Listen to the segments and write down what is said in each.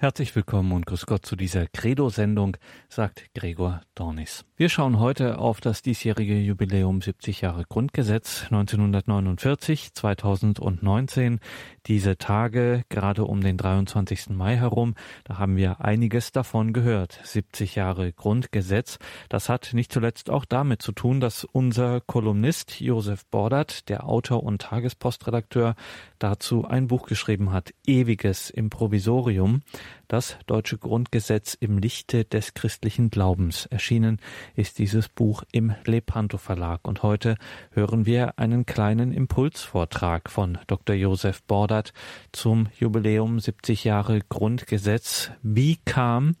Herzlich willkommen und grüß Gott zu dieser Credo-Sendung, sagt Gregor Dornis. Wir schauen heute auf das diesjährige Jubiläum 70 Jahre Grundgesetz 1949, 2019. Diese Tage, gerade um den 23. Mai herum, da haben wir einiges davon gehört. 70 Jahre Grundgesetz. Das hat nicht zuletzt auch damit zu tun, dass unser Kolumnist Josef Bordert, der Autor und Tagespostredakteur, dazu ein Buch geschrieben hat, Ewiges Improvisorium. Das deutsche Grundgesetz im Lichte des christlichen Glaubens. Erschienen ist dieses Buch im Lepanto Verlag. Und heute hören wir einen kleinen Impulsvortrag von Dr. Josef Bordert zum Jubiläum 70 Jahre Grundgesetz. Wie kam,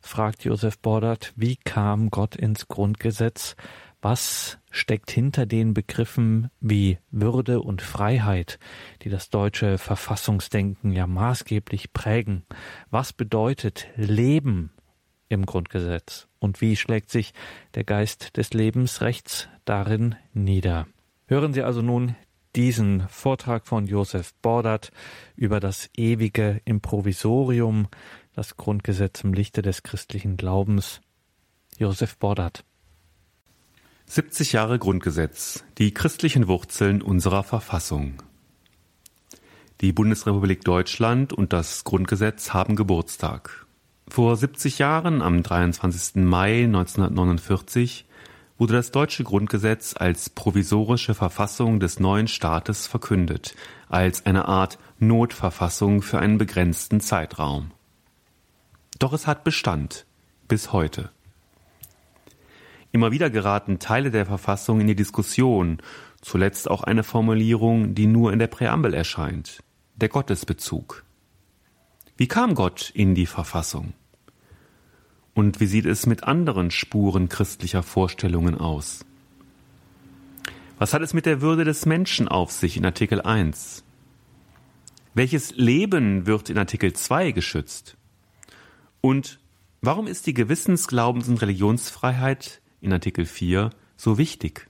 fragt Josef Bordert, wie kam Gott ins Grundgesetz? Was steckt hinter den Begriffen wie Würde und Freiheit, die das deutsche Verfassungsdenken ja maßgeblich prägen? Was bedeutet Leben im Grundgesetz? Und wie schlägt sich der Geist des Lebensrechts darin nieder? Hören Sie also nun diesen Vortrag von Josef Bordert über das ewige Improvisorium, das Grundgesetz im Lichte des christlichen Glaubens. Josef Bordert. 70 Jahre Grundgesetz, die christlichen Wurzeln unserer Verfassung. Die Bundesrepublik Deutschland und das Grundgesetz haben Geburtstag. Vor 70 Jahren, am 23. Mai 1949, wurde das deutsche Grundgesetz als provisorische Verfassung des neuen Staates verkündet, als eine Art Notverfassung für einen begrenzten Zeitraum. Doch es hat Bestand bis heute. Immer wieder geraten Teile der Verfassung in die Diskussion, zuletzt auch eine Formulierung, die nur in der Präambel erscheint, der Gottesbezug. Wie kam Gott in die Verfassung? Und wie sieht es mit anderen Spuren christlicher Vorstellungen aus? Was hat es mit der Würde des Menschen auf sich in Artikel 1? Welches Leben wird in Artikel 2 geschützt? Und warum ist die Gewissens-, Glaubens- und Religionsfreiheit in Artikel 4 so wichtig?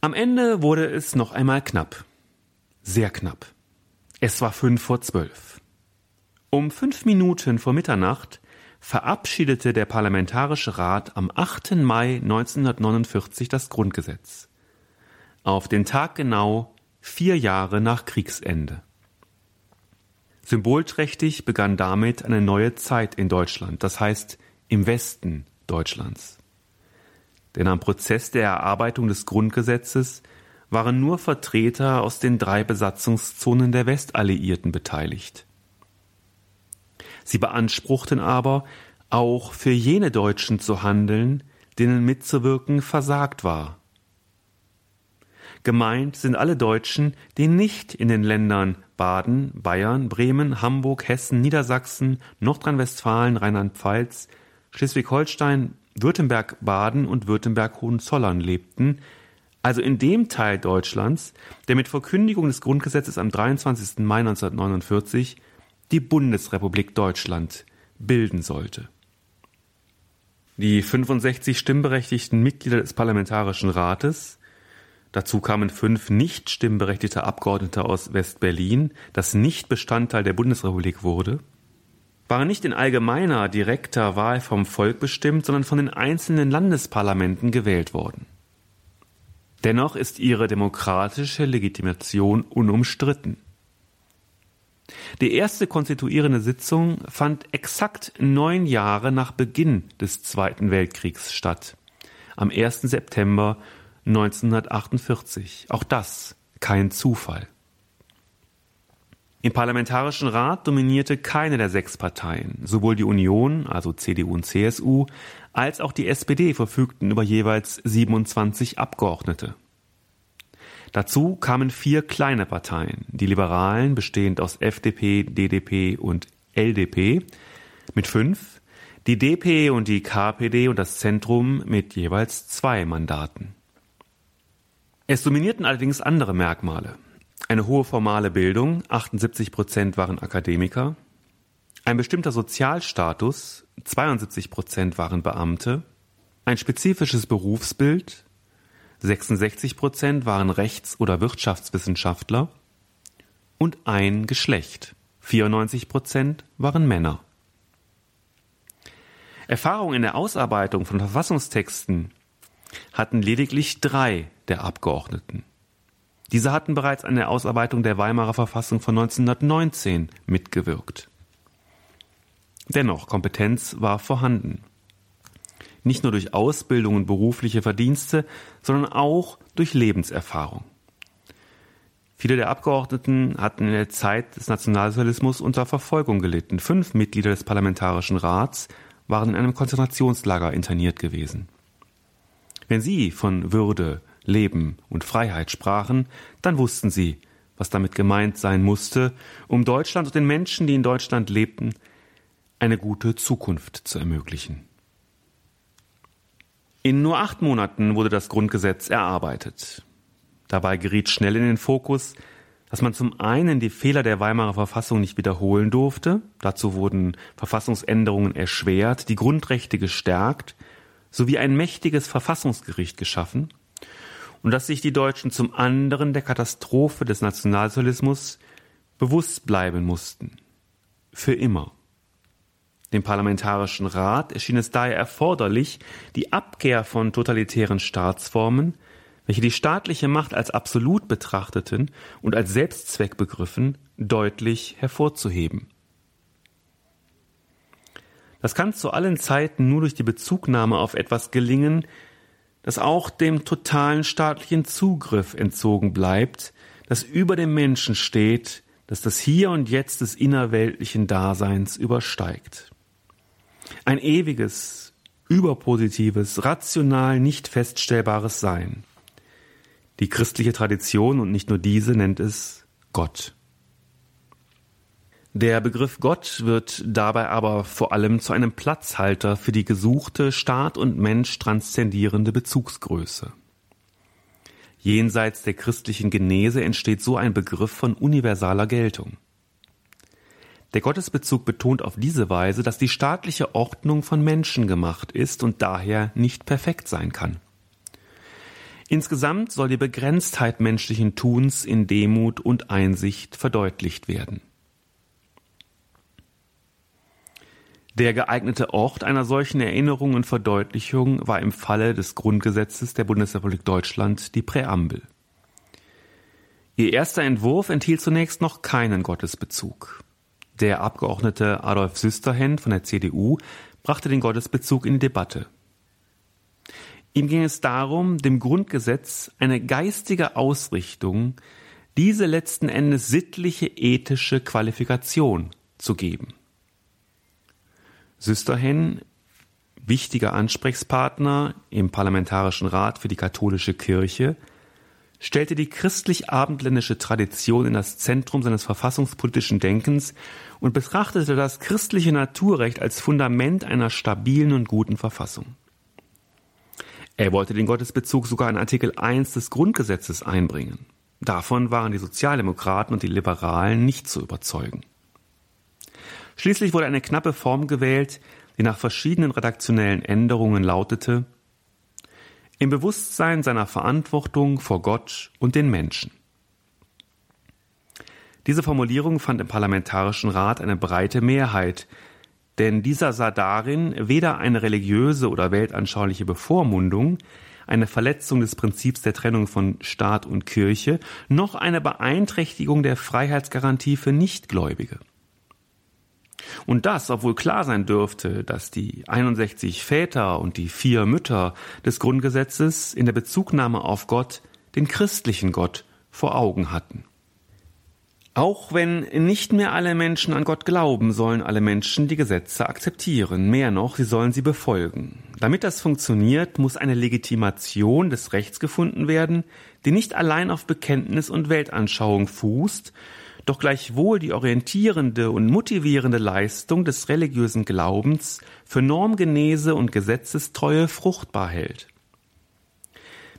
Am Ende wurde es noch einmal knapp. Sehr knapp. Es war fünf vor zwölf. Um fünf Minuten vor Mitternacht verabschiedete der Parlamentarische Rat am 8. Mai 1949 das Grundgesetz. Auf den Tag genau vier Jahre nach Kriegsende. Symbolträchtig begann damit eine neue Zeit in Deutschland, das heißt im Westen Deutschlands. Denn am Prozess der Erarbeitung des Grundgesetzes waren nur Vertreter aus den drei Besatzungszonen der Westalliierten beteiligt. Sie beanspruchten aber, auch für jene Deutschen zu handeln, denen mitzuwirken versagt war. Gemeint sind alle Deutschen, die nicht in den Ländern Baden, Bayern, Bremen, Hamburg, Hessen, Niedersachsen, Nordrhein-Westfalen, Rheinland-Pfalz, Schleswig-Holstein, Württemberg, Baden und Württemberg-Hohenzollern lebten, also in dem Teil Deutschlands, der mit Verkündigung des Grundgesetzes am 23. Mai 1949 die Bundesrepublik Deutschland bilden sollte. Die 65 stimmberechtigten Mitglieder des Parlamentarischen Rates, dazu kamen fünf nicht stimmberechtigte Abgeordnete aus West-Berlin, das nicht Bestandteil der Bundesrepublik wurde, waren nicht in allgemeiner, direkter Wahl vom Volk bestimmt, sondern von den einzelnen Landesparlamenten gewählt worden. Dennoch ist ihre demokratische Legitimation unumstritten. Die erste konstituierende Sitzung fand exakt neun Jahre nach Beginn des Zweiten Weltkriegs statt, am 1. September 1948. Auch das kein Zufall. Im Parlamentarischen Rat dominierte keine der sechs Parteien. Sowohl die Union, also CDU und CSU, als auch die SPD verfügten über jeweils 27 Abgeordnete. Dazu kamen vier kleine Parteien, die Liberalen, bestehend aus FDP, DDP und LDP, mit fünf, die DP und die KPD und das Zentrum mit jeweils zwei Mandaten. Es dominierten allerdings andere Merkmale eine hohe formale Bildung, 78 Prozent waren Akademiker, ein bestimmter Sozialstatus, 72 Prozent waren Beamte, ein spezifisches Berufsbild, 66 Prozent waren Rechts- oder Wirtschaftswissenschaftler und ein Geschlecht, 94 Prozent waren Männer. Erfahrung in der Ausarbeitung von Verfassungstexten hatten lediglich drei der Abgeordneten. Diese hatten bereits an der Ausarbeitung der Weimarer Verfassung von 1919 mitgewirkt. Dennoch, Kompetenz war vorhanden. Nicht nur durch Ausbildung und berufliche Verdienste, sondern auch durch Lebenserfahrung. Viele der Abgeordneten hatten in der Zeit des Nationalsozialismus unter Verfolgung gelitten. Fünf Mitglieder des Parlamentarischen Rats waren in einem Konzentrationslager interniert gewesen. Wenn sie von Würde, Leben und Freiheit sprachen, dann wussten sie, was damit gemeint sein musste, um Deutschland und den Menschen, die in Deutschland lebten, eine gute Zukunft zu ermöglichen. In nur acht Monaten wurde das Grundgesetz erarbeitet. Dabei geriet schnell in den Fokus, dass man zum einen die Fehler der Weimarer Verfassung nicht wiederholen durfte, dazu wurden Verfassungsänderungen erschwert, die Grundrechte gestärkt, sowie ein mächtiges Verfassungsgericht geschaffen, und dass sich die Deutschen zum anderen der Katastrophe des Nationalsozialismus bewusst bleiben mussten. Für immer. Dem Parlamentarischen Rat erschien es daher erforderlich, die Abkehr von totalitären Staatsformen, welche die staatliche Macht als absolut betrachteten und als Selbstzweck begriffen, deutlich hervorzuheben. Das kann zu allen Zeiten nur durch die Bezugnahme auf etwas gelingen, das auch dem totalen staatlichen Zugriff entzogen bleibt, das über dem Menschen steht, das das Hier und Jetzt des innerweltlichen Daseins übersteigt. Ein ewiges, überpositives, rational nicht feststellbares Sein. Die christliche Tradition und nicht nur diese nennt es Gott. Der Begriff Gott wird dabei aber vor allem zu einem Platzhalter für die gesuchte Staat und Mensch transzendierende Bezugsgröße. Jenseits der christlichen Genese entsteht so ein Begriff von universaler Geltung. Der Gottesbezug betont auf diese Weise, dass die staatliche Ordnung von Menschen gemacht ist und daher nicht perfekt sein kann. Insgesamt soll die Begrenztheit menschlichen Tuns in Demut und Einsicht verdeutlicht werden. Der geeignete Ort einer solchen Erinnerung und Verdeutlichung war im Falle des Grundgesetzes der Bundesrepublik Deutschland die Präambel. Ihr erster Entwurf enthielt zunächst noch keinen Gottesbezug. Der Abgeordnete Adolf Süsterhen von der CDU brachte den Gottesbezug in die Debatte. Ihm ging es darum, dem Grundgesetz eine geistige Ausrichtung, diese letzten Endes sittliche ethische Qualifikation zu geben. Süsterhen, wichtiger Ansprechpartner im Parlamentarischen Rat für die katholische Kirche, stellte die christlich-abendländische Tradition in das Zentrum seines verfassungspolitischen Denkens und betrachtete das christliche Naturrecht als Fundament einer stabilen und guten Verfassung. Er wollte den Gottesbezug sogar in Artikel 1 des Grundgesetzes einbringen. Davon waren die Sozialdemokraten und die Liberalen nicht zu überzeugen. Schließlich wurde eine knappe Form gewählt, die nach verschiedenen redaktionellen Änderungen lautete Im Bewusstsein seiner Verantwortung vor Gott und den Menschen. Diese Formulierung fand im Parlamentarischen Rat eine breite Mehrheit, denn dieser sah darin weder eine religiöse oder weltanschauliche Bevormundung, eine Verletzung des Prinzips der Trennung von Staat und Kirche, noch eine Beeinträchtigung der Freiheitsgarantie für Nichtgläubige. Und das, obwohl klar sein dürfte, dass die 61 Väter und die vier Mütter des Grundgesetzes in der Bezugnahme auf Gott den christlichen Gott vor Augen hatten. Auch wenn nicht mehr alle Menschen an Gott glauben, sollen alle Menschen die Gesetze akzeptieren. Mehr noch, sie sollen sie befolgen. Damit das funktioniert, muss eine Legitimation des Rechts gefunden werden, die nicht allein auf Bekenntnis und Weltanschauung fußt, doch gleichwohl die orientierende und motivierende Leistung des religiösen Glaubens für Normgenese und Gesetzestreue fruchtbar hält.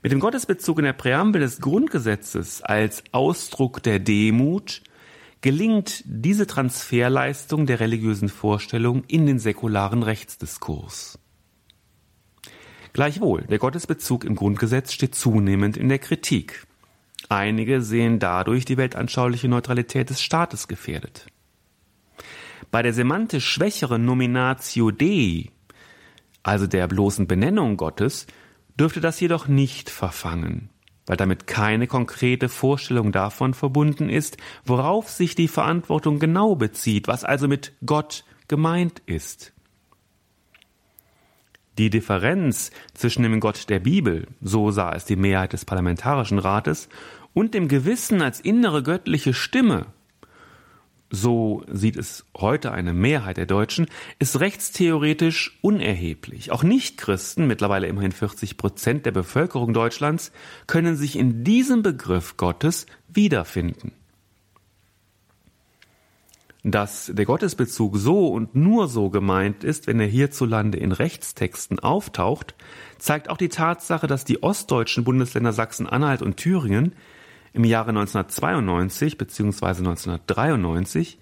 Mit dem Gottesbezug in der Präambel des Grundgesetzes als Ausdruck der Demut gelingt diese Transferleistung der religiösen Vorstellung in den säkularen Rechtsdiskurs. Gleichwohl, der Gottesbezug im Grundgesetz steht zunehmend in der Kritik. Einige sehen dadurch die weltanschauliche Neutralität des Staates gefährdet. Bei der semantisch schwächeren Nominatio Dei, also der bloßen Benennung Gottes, dürfte das jedoch nicht verfangen, weil damit keine konkrete Vorstellung davon verbunden ist, worauf sich die Verantwortung genau bezieht, was also mit Gott gemeint ist. Die Differenz zwischen dem Gott der Bibel, so sah es die Mehrheit des Parlamentarischen Rates, und dem Gewissen als innere göttliche Stimme, so sieht es heute eine Mehrheit der Deutschen, ist rechtstheoretisch unerheblich. Auch Nichtchristen, mittlerweile immerhin 40 Prozent der Bevölkerung Deutschlands, können sich in diesem Begriff Gottes wiederfinden. Dass der Gottesbezug so und nur so gemeint ist, wenn er hierzulande in Rechtstexten auftaucht, zeigt auch die Tatsache, dass die ostdeutschen Bundesländer Sachsen-Anhalt und Thüringen im Jahre 1992 bzw. 1993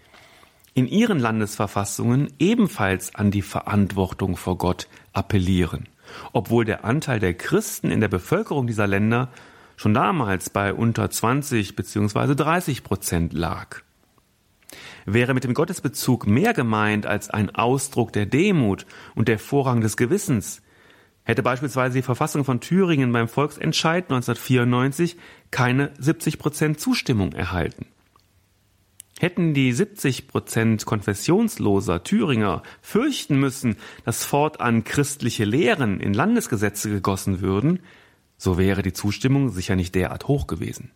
in ihren Landesverfassungen ebenfalls an die Verantwortung vor Gott appellieren, obwohl der Anteil der Christen in der Bevölkerung dieser Länder schon damals bei unter 20 bzw. 30 Prozent lag. Wäre mit dem Gottesbezug mehr gemeint als ein Ausdruck der Demut und der Vorrang des Gewissens, hätte beispielsweise die Verfassung von Thüringen beim Volksentscheid 1994 keine 70 Prozent Zustimmung erhalten. Hätten die 70 Prozent konfessionsloser Thüringer fürchten müssen, dass fortan christliche Lehren in Landesgesetze gegossen würden, so wäre die Zustimmung sicher nicht derart hoch gewesen.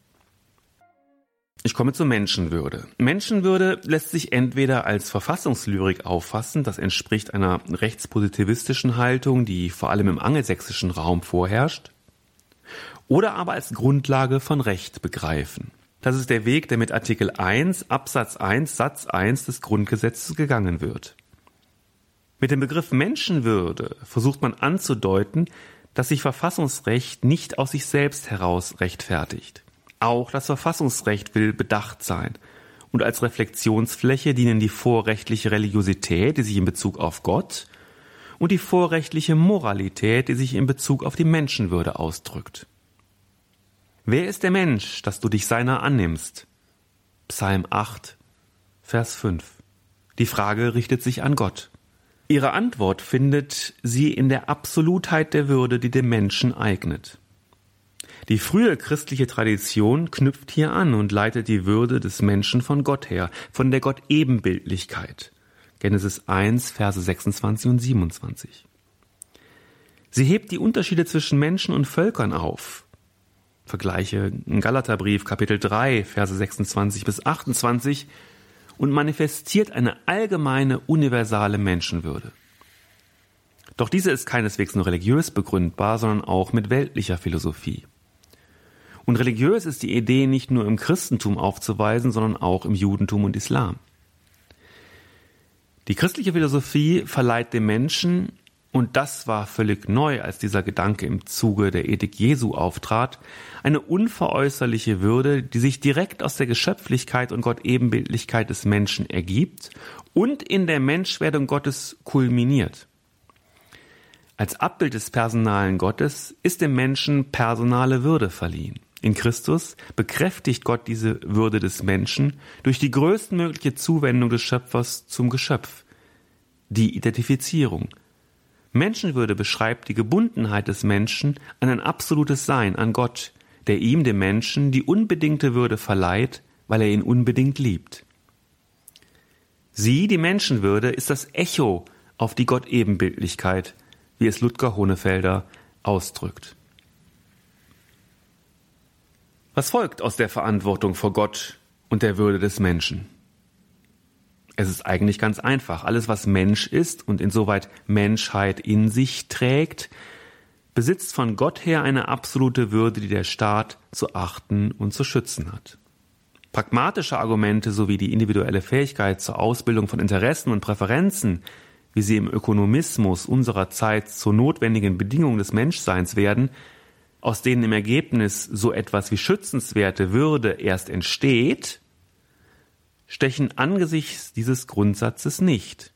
Ich komme zur Menschenwürde. Menschenwürde lässt sich entweder als Verfassungslyrik auffassen, das entspricht einer rechtspositivistischen Haltung, die vor allem im angelsächsischen Raum vorherrscht, oder aber als Grundlage von Recht begreifen. Das ist der Weg, der mit Artikel 1 Absatz 1 Satz 1 des Grundgesetzes gegangen wird. Mit dem Begriff Menschenwürde versucht man anzudeuten, dass sich Verfassungsrecht nicht aus sich selbst heraus rechtfertigt. Auch das Verfassungsrecht will bedacht sein. Und als Reflexionsfläche dienen die vorrechtliche Religiosität, die sich in Bezug auf Gott, und die vorrechtliche Moralität, die sich in Bezug auf die Menschenwürde ausdrückt. Wer ist der Mensch, dass du dich seiner annimmst? Psalm 8, Vers 5. Die Frage richtet sich an Gott. Ihre Antwort findet sie in der Absolutheit der Würde, die dem Menschen eignet. Die frühe christliche Tradition knüpft hier an und leitet die Würde des Menschen von Gott her, von der Gott-Ebenbildlichkeit. Genesis 1, Verse 26 und 27. Sie hebt die Unterschiede zwischen Menschen und Völkern auf. Vergleiche Galaterbrief Kapitel 3, Verse 26 bis 28 und manifestiert eine allgemeine, universale Menschenwürde. Doch diese ist keineswegs nur religiös begründbar, sondern auch mit weltlicher Philosophie. Und religiös ist die Idee nicht nur im Christentum aufzuweisen, sondern auch im Judentum und Islam. Die christliche Philosophie verleiht dem Menschen, und das war völlig neu, als dieser Gedanke im Zuge der Ethik Jesu auftrat, eine unveräußerliche Würde, die sich direkt aus der Geschöpflichkeit und Gottebenbildlichkeit des Menschen ergibt und in der Menschwerdung Gottes kulminiert. Als Abbild des personalen Gottes ist dem Menschen personale Würde verliehen. In Christus bekräftigt Gott diese Würde des Menschen durch die größtmögliche Zuwendung des Schöpfers zum Geschöpf, die Identifizierung. Menschenwürde beschreibt die Gebundenheit des Menschen an ein absolutes Sein, an Gott, der ihm, dem Menschen, die unbedingte Würde verleiht, weil er ihn unbedingt liebt. Sie, die Menschenwürde, ist das Echo auf die Gottebenbildlichkeit, wie es Ludger Hohnefelder ausdrückt. Was folgt aus der Verantwortung vor Gott und der Würde des Menschen? Es ist eigentlich ganz einfach. Alles, was Mensch ist und insoweit Menschheit in sich trägt, besitzt von Gott her eine absolute Würde, die der Staat zu achten und zu schützen hat. Pragmatische Argumente sowie die individuelle Fähigkeit zur Ausbildung von Interessen und Präferenzen, wie sie im Ökonomismus unserer Zeit zur notwendigen Bedingung des Menschseins werden, aus denen im Ergebnis so etwas wie schützenswerte Würde erst entsteht, stechen angesichts dieses Grundsatzes nicht.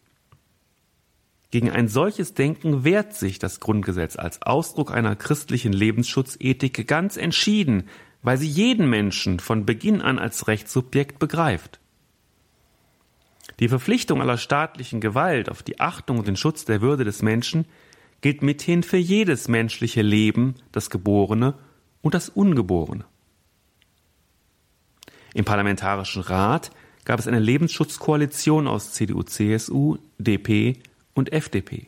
Gegen ein solches Denken wehrt sich das Grundgesetz als Ausdruck einer christlichen Lebensschutzethik ganz entschieden, weil sie jeden Menschen von Beginn an als Rechtssubjekt begreift. Die Verpflichtung aller staatlichen Gewalt auf die Achtung und den Schutz der Würde des Menschen gilt mithin für jedes menschliche Leben, das Geborene und das Ungeborene. Im Parlamentarischen Rat gab es eine Lebensschutzkoalition aus CDU, CSU, DP und FDP.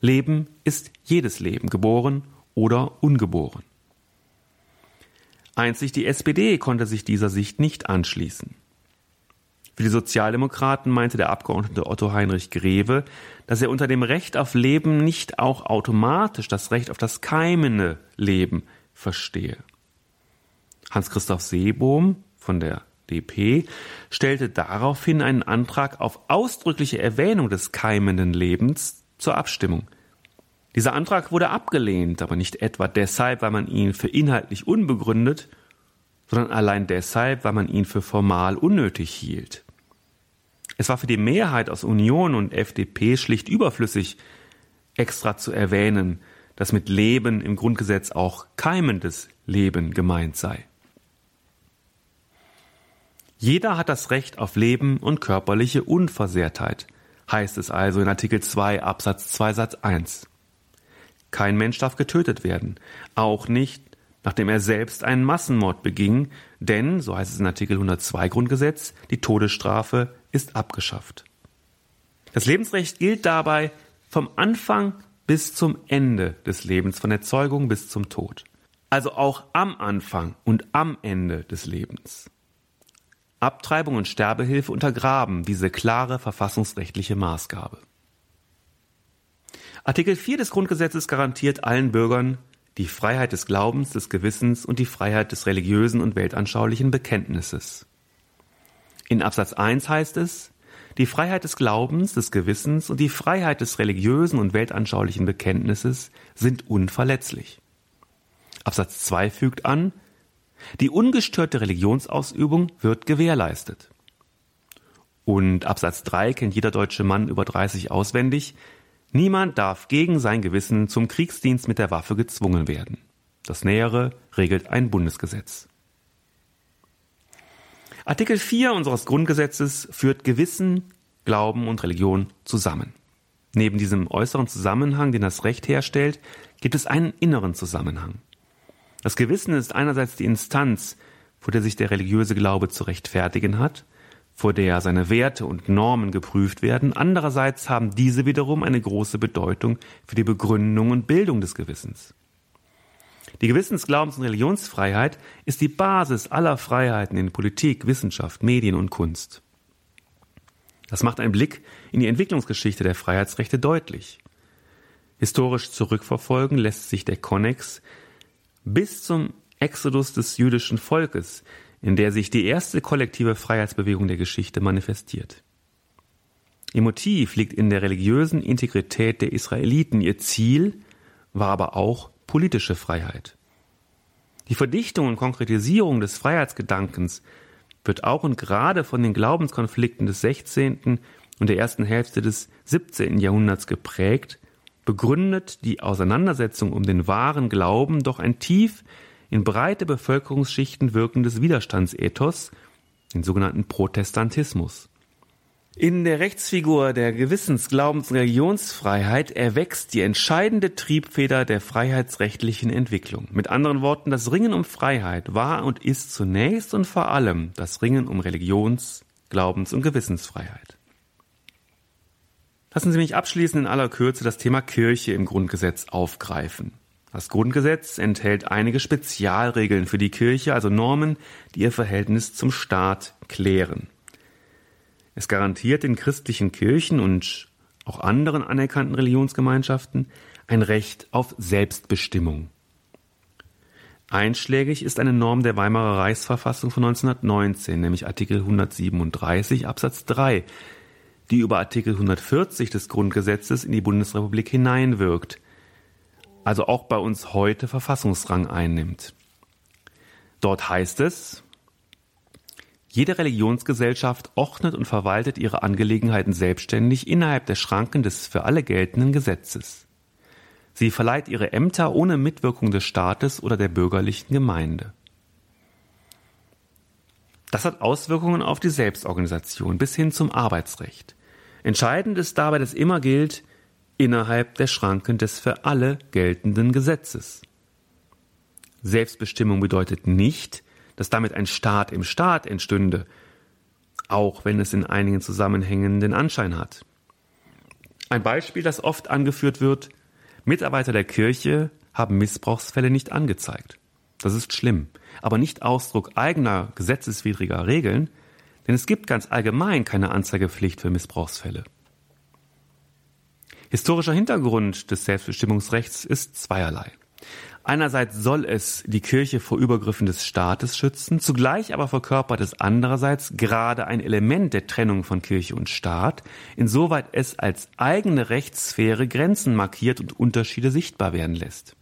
Leben ist jedes Leben, geboren oder ungeboren. Einzig die SPD konnte sich dieser Sicht nicht anschließen. Für die Sozialdemokraten meinte der Abgeordnete Otto Heinrich Greve, dass er unter dem Recht auf Leben nicht auch automatisch das Recht auf das keimende Leben verstehe. Hans-Christoph Seebohm von der DP stellte daraufhin einen Antrag auf ausdrückliche Erwähnung des keimenden Lebens zur Abstimmung. Dieser Antrag wurde abgelehnt, aber nicht etwa deshalb, weil man ihn für inhaltlich unbegründet, sondern allein deshalb, weil man ihn für formal unnötig hielt. Es war für die Mehrheit aus Union und FDP schlicht überflüssig, extra zu erwähnen, dass mit Leben im Grundgesetz auch keimendes Leben gemeint sei. Jeder hat das Recht auf Leben und körperliche Unversehrtheit, heißt es also in Artikel 2 Absatz 2 Satz 1. Kein Mensch darf getötet werden, auch nicht, nachdem er selbst einen Massenmord beging, denn, so heißt es in Artikel 102 Grundgesetz, die Todesstrafe ist abgeschafft. Das Lebensrecht gilt dabei vom Anfang bis zum Ende des Lebens, von der Zeugung bis zum Tod. Also auch am Anfang und am Ende des Lebens. Abtreibung und Sterbehilfe untergraben diese klare verfassungsrechtliche Maßgabe. Artikel 4 des Grundgesetzes garantiert allen Bürgern die Freiheit des Glaubens, des Gewissens und die Freiheit des religiösen und weltanschaulichen Bekenntnisses. In Absatz 1 heißt es, die Freiheit des Glaubens, des Gewissens und die Freiheit des religiösen und weltanschaulichen Bekenntnisses sind unverletzlich. Absatz 2 fügt an, die ungestörte Religionsausübung wird gewährleistet. Und Absatz 3 kennt jeder deutsche Mann über 30 auswendig. Niemand darf gegen sein Gewissen zum Kriegsdienst mit der Waffe gezwungen werden. Das Nähere regelt ein Bundesgesetz. Artikel 4 unseres Grundgesetzes führt Gewissen, Glauben und Religion zusammen. Neben diesem äußeren Zusammenhang, den das Recht herstellt, gibt es einen inneren Zusammenhang. Das Gewissen ist einerseits die Instanz, vor der sich der religiöse Glaube zu rechtfertigen hat, vor der seine Werte und Normen geprüft werden, andererseits haben diese wiederum eine große Bedeutung für die Begründung und Bildung des Gewissens. Die Gewissens-, Glaubens- und Religionsfreiheit ist die Basis aller Freiheiten in Politik, Wissenschaft, Medien und Kunst. Das macht ein Blick in die Entwicklungsgeschichte der Freiheitsrechte deutlich. Historisch zurückverfolgen lässt sich der Konnex bis zum Exodus des jüdischen Volkes, in der sich die erste kollektive Freiheitsbewegung der Geschichte manifestiert. Ihr Motiv liegt in der religiösen Integrität der Israeliten. Ihr Ziel war aber auch politische Freiheit. Die Verdichtung und Konkretisierung des Freiheitsgedankens wird auch und gerade von den Glaubenskonflikten des 16. und der ersten Hälfte des 17. Jahrhunderts geprägt begründet die Auseinandersetzung um den wahren Glauben doch ein tief in breite Bevölkerungsschichten wirkendes Widerstandsethos, den sogenannten Protestantismus. In der Rechtsfigur der Gewissens-, Glaubens- und Religionsfreiheit erwächst die entscheidende Triebfeder der freiheitsrechtlichen Entwicklung. Mit anderen Worten, das Ringen um Freiheit war und ist zunächst und vor allem das Ringen um Religions-, Glaubens- und Gewissensfreiheit. Lassen Sie mich abschließend in aller Kürze das Thema Kirche im Grundgesetz aufgreifen. Das Grundgesetz enthält einige Spezialregeln für die Kirche, also Normen, die ihr Verhältnis zum Staat klären. Es garantiert den christlichen Kirchen und auch anderen anerkannten Religionsgemeinschaften ein Recht auf Selbstbestimmung. Einschlägig ist eine Norm der Weimarer Reichsverfassung von 1919, nämlich Artikel 137 Absatz 3, die über Artikel 140 des Grundgesetzes in die Bundesrepublik hineinwirkt, also auch bei uns heute Verfassungsrang einnimmt. Dort heißt es, jede Religionsgesellschaft ordnet und verwaltet ihre Angelegenheiten selbstständig innerhalb der Schranken des für alle geltenden Gesetzes. Sie verleiht ihre Ämter ohne Mitwirkung des Staates oder der bürgerlichen Gemeinde. Das hat Auswirkungen auf die Selbstorganisation bis hin zum Arbeitsrecht. Entscheidend ist dabei, dass immer gilt, innerhalb der Schranken des für alle geltenden Gesetzes. Selbstbestimmung bedeutet nicht, dass damit ein Staat im Staat entstünde, auch wenn es in einigen Zusammenhängen den Anschein hat. Ein Beispiel, das oft angeführt wird, Mitarbeiter der Kirche haben Missbrauchsfälle nicht angezeigt. Das ist schlimm, aber nicht Ausdruck eigener gesetzeswidriger Regeln, denn es gibt ganz allgemein keine Anzeigepflicht für Missbrauchsfälle. Historischer Hintergrund des Selbstbestimmungsrechts ist zweierlei. Einerseits soll es die Kirche vor Übergriffen des Staates schützen, zugleich aber verkörpert es andererseits gerade ein Element der Trennung von Kirche und Staat, insoweit es als eigene Rechtssphäre Grenzen markiert und Unterschiede sichtbar werden lässt.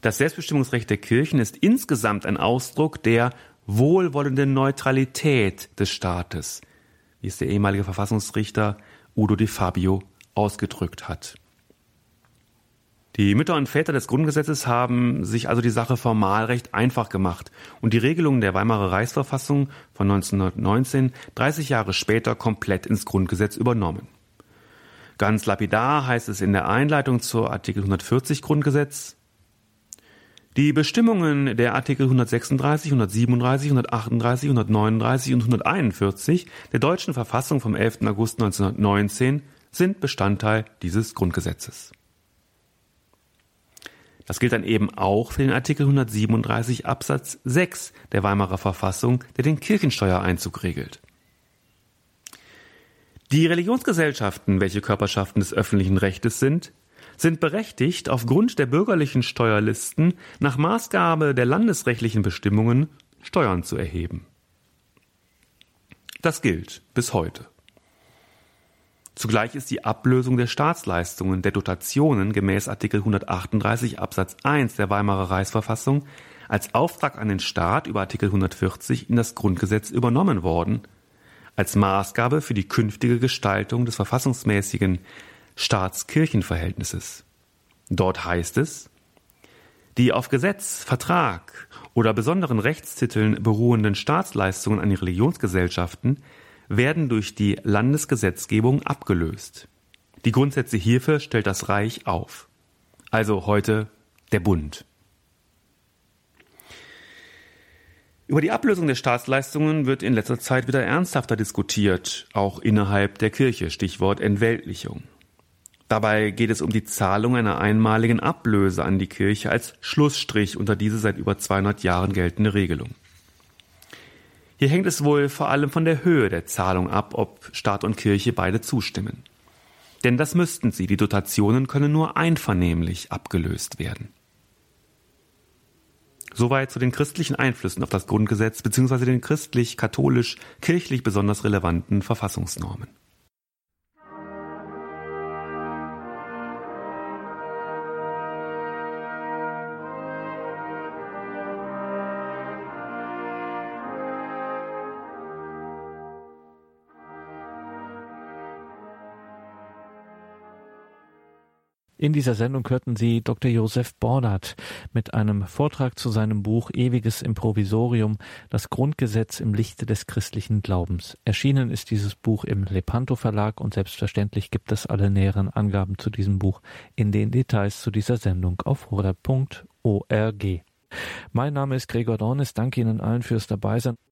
Das Selbstbestimmungsrecht der Kirchen ist insgesamt ein Ausdruck der wohlwollenden Neutralität des Staates, wie es der ehemalige Verfassungsrichter Udo de Fabio ausgedrückt hat. Die Mütter und Väter des Grundgesetzes haben sich also die Sache formal recht einfach gemacht und die Regelungen der Weimarer Reichsverfassung von 1919 30 Jahre später komplett ins Grundgesetz übernommen. Ganz lapidar heißt es in der Einleitung zur Artikel 140 Grundgesetz, die Bestimmungen der Artikel 136, 137, 138, 139 und 141 der deutschen Verfassung vom 11. August 1919 sind Bestandteil dieses Grundgesetzes. Das gilt dann eben auch für den Artikel 137 Absatz 6 der Weimarer Verfassung, der den Kirchensteuereinzug regelt. Die Religionsgesellschaften, welche Körperschaften des öffentlichen Rechtes sind, sind berechtigt, aufgrund der bürgerlichen Steuerlisten nach Maßgabe der landesrechtlichen Bestimmungen Steuern zu erheben. Das gilt bis heute. Zugleich ist die Ablösung der Staatsleistungen, der Dotationen gemäß Artikel 138 Absatz 1 der Weimarer Reichsverfassung als Auftrag an den Staat über Artikel 140 in das Grundgesetz übernommen worden, als Maßgabe für die künftige Gestaltung des verfassungsmäßigen Staatskirchenverhältnisses. Dort heißt es, die auf Gesetz, Vertrag oder besonderen Rechtstiteln beruhenden Staatsleistungen an die Religionsgesellschaften werden durch die Landesgesetzgebung abgelöst. Die Grundsätze hierfür stellt das Reich auf. Also heute der Bund. Über die Ablösung der Staatsleistungen wird in letzter Zeit wieder ernsthafter diskutiert, auch innerhalb der Kirche, Stichwort Entweltlichung. Dabei geht es um die Zahlung einer einmaligen Ablöse an die Kirche als Schlussstrich unter diese seit über 200 Jahren geltende Regelung. Hier hängt es wohl vor allem von der Höhe der Zahlung ab, ob Staat und Kirche beide zustimmen. Denn das müssten sie, die Dotationen können nur einvernehmlich abgelöst werden. Soweit zu den christlichen Einflüssen auf das Grundgesetz bzw. den christlich, katholisch, kirchlich besonders relevanten Verfassungsnormen. In dieser Sendung hörten Sie Dr. Josef Bordert mit einem Vortrag zu seinem Buch Ewiges Improvisorium, das Grundgesetz im Lichte des christlichen Glaubens. Erschienen ist dieses Buch im Lepanto Verlag und selbstverständlich gibt es alle näheren Angaben zu diesem Buch in den Details zu dieser Sendung auf horeb.org. Mein Name ist Gregor Dornis. Danke Ihnen allen fürs Dabeisein.